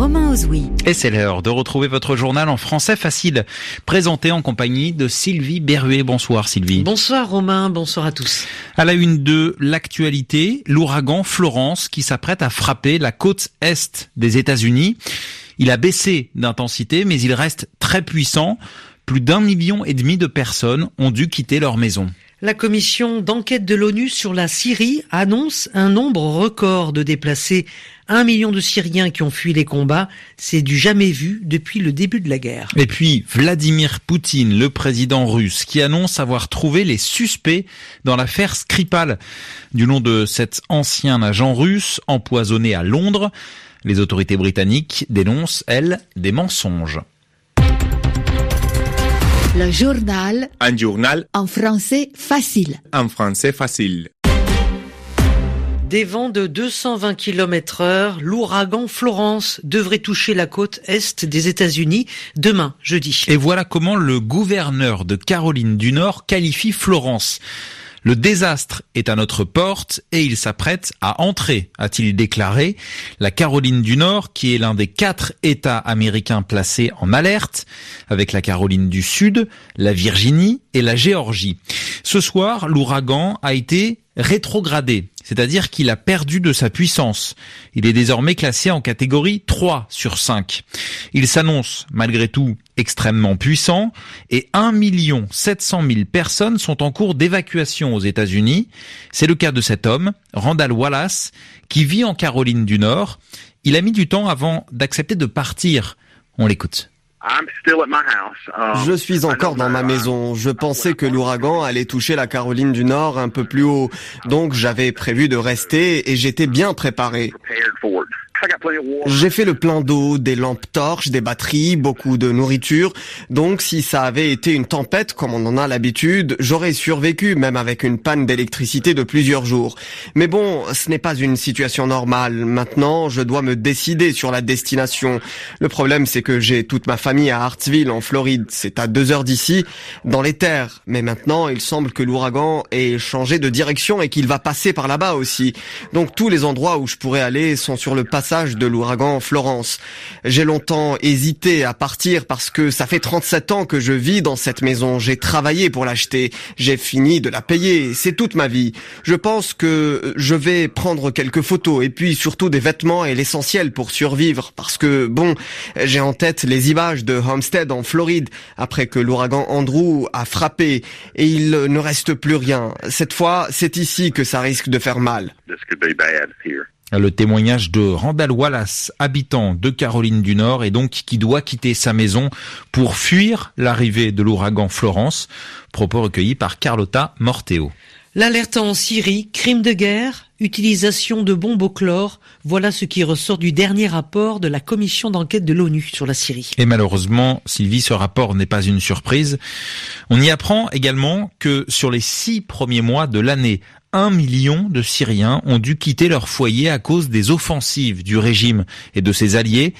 Romain Ozoui. Et c'est l'heure de retrouver votre journal en français facile, présenté en compagnie de Sylvie Berruet. Bonsoir Sylvie. Bonsoir Romain, bonsoir à tous. À la une de l'actualité, l'ouragan Florence qui s'apprête à frapper la côte est des États-Unis. Il a baissé d'intensité, mais il reste très puissant. Plus d'un million et demi de personnes ont dû quitter leur maison. La commission d'enquête de l'ONU sur la Syrie annonce un nombre record de déplacés. Un million de Syriens qui ont fui les combats, c'est du jamais vu depuis le début de la guerre. Et puis Vladimir Poutine, le président russe, qui annonce avoir trouvé les suspects dans l'affaire Skripal, du nom de cet ancien agent russe empoisonné à Londres. Les autorités britanniques dénoncent, elles, des mensonges. Le journal Un journal en français facile. en français facile. Des vents de 220 km heure, l'ouragan Florence devrait toucher la côte est des États-Unis demain, jeudi. Et voilà comment le gouverneur de Caroline du Nord qualifie Florence. Le désastre est à notre porte et il s'apprête à entrer, a-t-il déclaré. La Caroline du Nord, qui est l'un des quatre États américains placés en alerte, avec la Caroline du Sud, la Virginie et la Géorgie. Ce soir, l'ouragan a été rétrogradé, c'est-à-dire qu'il a perdu de sa puissance. Il est désormais classé en catégorie 3 sur 5. Il s'annonce malgré tout extrêmement puissant et 1 700 000 personnes sont en cours d'évacuation aux États-Unis. C'est le cas de cet homme, Randall Wallace, qui vit en Caroline du Nord. Il a mis du temps avant d'accepter de partir. On l'écoute. Je suis encore dans ma maison. Je pensais que l'ouragan allait toucher la Caroline du Nord un peu plus haut. Donc j'avais prévu de rester et j'étais bien préparé. J'ai fait le plein d'eau, des lampes torches, des batteries, beaucoup de nourriture. Donc si ça avait été une tempête comme on en a l'habitude, j'aurais survécu même avec une panne d'électricité de plusieurs jours. Mais bon, ce n'est pas une situation normale. Maintenant, je dois me décider sur la destination. Le problème, c'est que j'ai toute ma famille à Hartsville, en Floride. C'est à deux heures d'ici, dans les terres. Mais maintenant, il semble que l'ouragan ait changé de direction et qu'il va passer par là-bas aussi. Donc tous les endroits où je pourrais aller sont sur le passage de l'ouragan Florence. J'ai longtemps hésité à partir parce que ça fait 37 ans que je vis dans cette maison. J'ai travaillé pour l'acheter. J'ai fini de la payer. C'est toute ma vie. Je pense que je vais prendre quelques photos et puis surtout des vêtements et l'essentiel pour survivre parce que bon, j'ai en tête les images de Homestead en Floride après que l'ouragan Andrew a frappé et il ne reste plus rien. Cette fois, c'est ici que ça risque de faire mal. Le témoignage de Randall Wallace, habitant de Caroline du Nord et donc qui doit quitter sa maison pour fuir l'arrivée de l'ouragan Florence. Propos recueillis par Carlotta Morteo. L'alerte en Syrie, crime de guerre, utilisation de bombes au chlore, voilà ce qui ressort du dernier rapport de la commission d'enquête de l'ONU sur la Syrie. Et malheureusement, Sylvie, ce rapport n'est pas une surprise. On y apprend également que sur les six premiers mois de l'année, un million de Syriens ont dû quitter leur foyer à cause des offensives du régime et de ses alliés.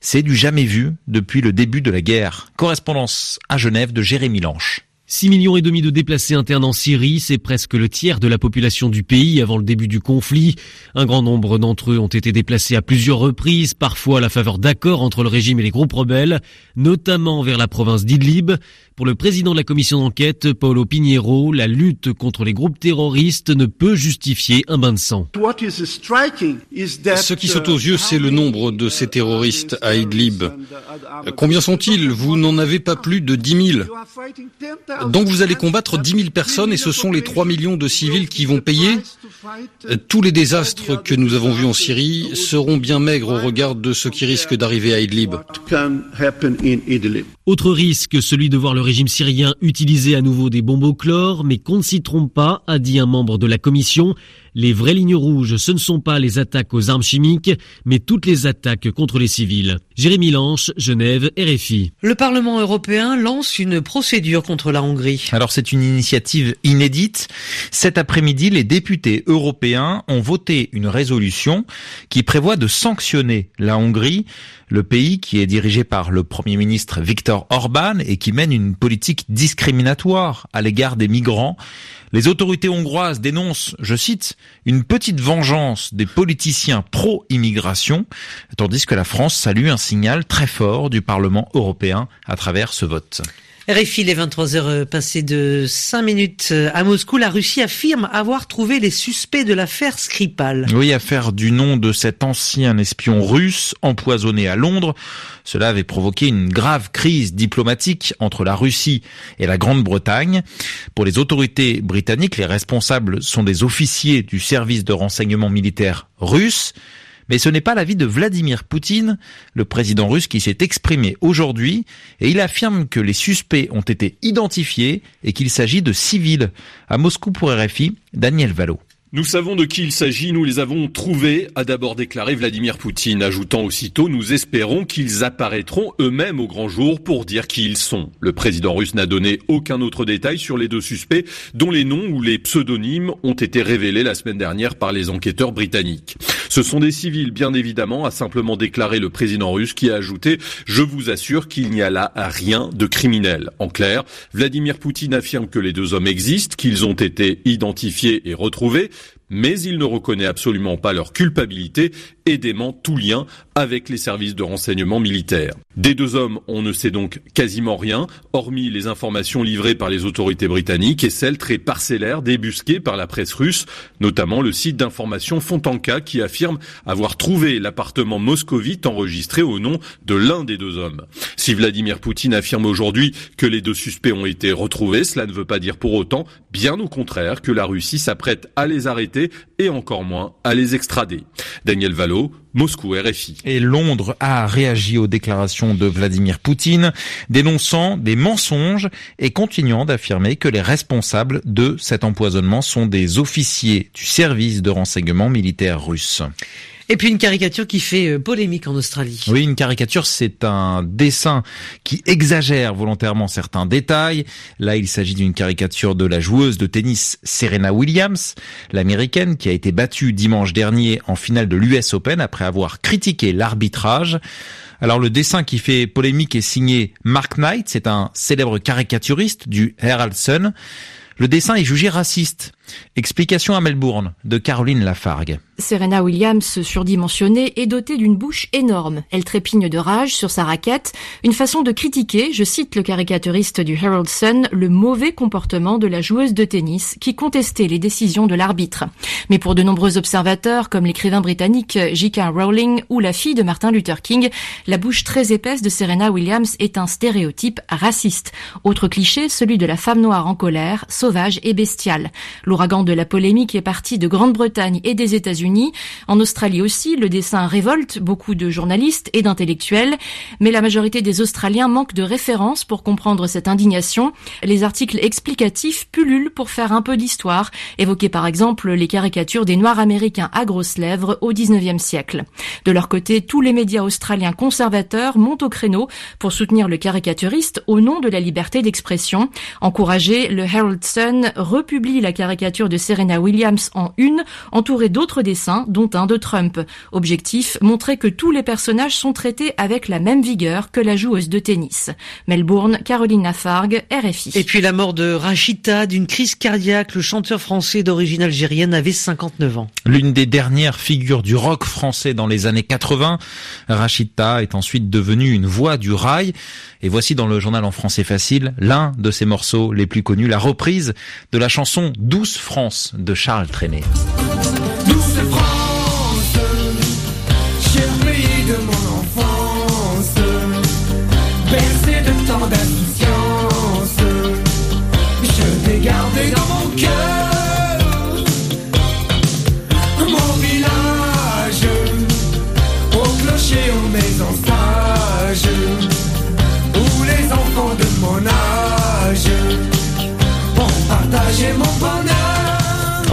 C'est du jamais vu depuis le début de la guerre. Correspondance à Genève de Jérémy Lanche. 6 millions et demi de déplacés internes en Syrie, c'est presque le tiers de la population du pays avant le début du conflit. Un grand nombre d'entre eux ont été déplacés à plusieurs reprises, parfois à la faveur d'accords entre le régime et les groupes rebelles, notamment vers la province d'Idlib. Pour le président de la commission d'enquête, Paulo Pinheiro, la lutte contre les groupes terroristes ne peut justifier un bain de sang. Ce qui saute aux yeux, c'est le nombre de ces terroristes à Idlib. Combien sont-ils? Vous n'en avez pas plus de 10 000. Donc vous allez combattre 10 000 personnes et ce sont les 3 millions de civils qui vont payer Tous les désastres que nous avons vus en Syrie seront bien maigres au regard de ce qui risque d'arriver à Idlib? Autre risque, celui de voir le régime syrien utiliser à nouveau des bombes au chlore, mais qu'on ne s'y trompe pas, a dit un membre de la commission. Les vraies lignes rouges, ce ne sont pas les attaques aux armes chimiques, mais toutes les attaques contre les civils. Jérémy Lanche, Genève, RFI. Le Parlement européen lance une procédure contre la Hongrie. Alors c'est une initiative inédite. Cet après-midi, les députés européens ont voté une résolution qui prévoit de sanctionner la Hongrie, le pays qui est dirigé par le Premier ministre Viktor Orban et qui mène une politique discriminatoire à l'égard des migrants. Les autorités hongroises dénoncent, je cite, une petite vengeance des politiciens pro-immigration, tandis que la France salue un signal très fort du Parlement européen à travers ce vote. RFI, les 23 heures euh, passées de 5 minutes euh, à Moscou, la Russie affirme avoir trouvé les suspects de l'affaire Skripal. Oui, affaire du nom de cet ancien espion russe empoisonné à Londres. Cela avait provoqué une grave crise diplomatique entre la Russie et la Grande-Bretagne. Pour les autorités britanniques, les responsables sont des officiers du service de renseignement militaire russe. Mais ce n'est pas l'avis de Vladimir Poutine, le président russe qui s'est exprimé aujourd'hui, et il affirme que les suspects ont été identifiés et qu'il s'agit de civils. À Moscou pour RFI, Daniel Valo. Nous savons de qui il s'agit, nous les avons trouvés, a d'abord déclaré Vladimir Poutine, ajoutant aussitôt Nous espérons qu'ils apparaîtront eux-mêmes au grand jour pour dire qui ils sont. Le président russe n'a donné aucun autre détail sur les deux suspects, dont les noms ou les pseudonymes ont été révélés la semaine dernière par les enquêteurs britanniques. Ce sont des civils, bien évidemment, a simplement déclaré le président russe qui a ajouté Je vous assure qu'il n'y a là rien de criminel. En clair, Vladimir Poutine affirme que les deux hommes existent, qu'ils ont été identifiés et retrouvés, mais il ne reconnaît absolument pas leur culpabilité et dément tout lien avec les services de renseignement militaires. Des deux hommes, on ne sait donc quasiment rien, hormis les informations livrées par les autorités britanniques et celles très parcellaires débusquées par la presse russe, notamment le site d'information Fontanka qui affirme avoir trouvé l'appartement moscovite enregistré au nom de l'un des deux hommes. Si Vladimir Poutine affirme aujourd'hui que les deux suspects ont été retrouvés, cela ne veut pas dire pour autant, bien au contraire, que la Russie s'apprête à les arrêter et encore moins à les extrader. Daniel Valo, Moscou, RFI. Et Londres a réagi aux déclarations de Vladimir Poutine, dénonçant des mensonges et continuant d'affirmer que les responsables de cet empoisonnement sont des officiers du service de renseignement militaire russe. Et puis une caricature qui fait euh, polémique en Australie. Oui, une caricature, c'est un dessin qui exagère volontairement certains détails. Là, il s'agit d'une caricature de la joueuse de tennis Serena Williams, l'américaine, qui a été battue dimanche dernier en finale de l'US Open après avoir critiqué l'arbitrage. Alors le dessin qui fait polémique est signé Mark Knight, c'est un célèbre caricaturiste du Herald Sun. Le dessin est jugé raciste. Explication à Melbourne de Caroline Lafargue. Serena Williams, surdimensionnée, est dotée d'une bouche énorme. Elle trépigne de rage sur sa raquette, une façon de critiquer, je cite le caricaturiste du Herald Sun, le mauvais comportement de la joueuse de tennis qui contestait les décisions de l'arbitre. Mais pour de nombreux observateurs, comme l'écrivain britannique J.K. Rowling ou la fille de Martin Luther King, la bouche très épaisse de Serena Williams est un stéréotype raciste. Autre cliché, celui de la femme noire en colère, sauvage et bestiale. L'ouragan de la polémique est parti de Grande-Bretagne et des États-Unis en Australie aussi, le dessin révolte beaucoup de journalistes et d'intellectuels, mais la majorité des Australiens manquent de références pour comprendre cette indignation. Les articles explicatifs pullulent pour faire un peu d'histoire, évoquer par exemple les caricatures des Noirs américains à grosses lèvres au 19e siècle. De leur côté, tous les médias australiens conservateurs montent au créneau pour soutenir le caricaturiste au nom de la liberté d'expression. Encouragé, le Herald Sun republie la caricature de Serena Williams en une, entourée d'autres dessins, dont un de Trump. Objectif, montrer que tous les personnages sont traités avec la même vigueur que la joueuse de tennis. Melbourne, Caroline Lafargue, RFI. Et puis la mort de Rachita d'une crise cardiaque, le chanteur français d'origine algérienne avait 59 ans. L'une des dernières figures du rock français dans les années 80, Rachita est ensuite devenue une voix du rail. Et voici dans le journal en français facile l'un de ses morceaux les plus connus, la reprise de la chanson Douce France de Charles Trenet.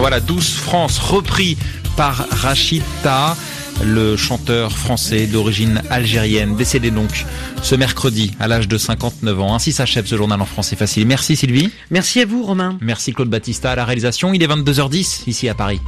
Voilà, Douce France, repris par Rachida le chanteur français d'origine algérienne, décédé donc ce mercredi à l'âge de 59 ans. Ainsi s'achève ce journal en français facile. Merci Sylvie. Merci à vous Romain. Merci Claude Battista à la réalisation. Il est 22h10 ici à Paris.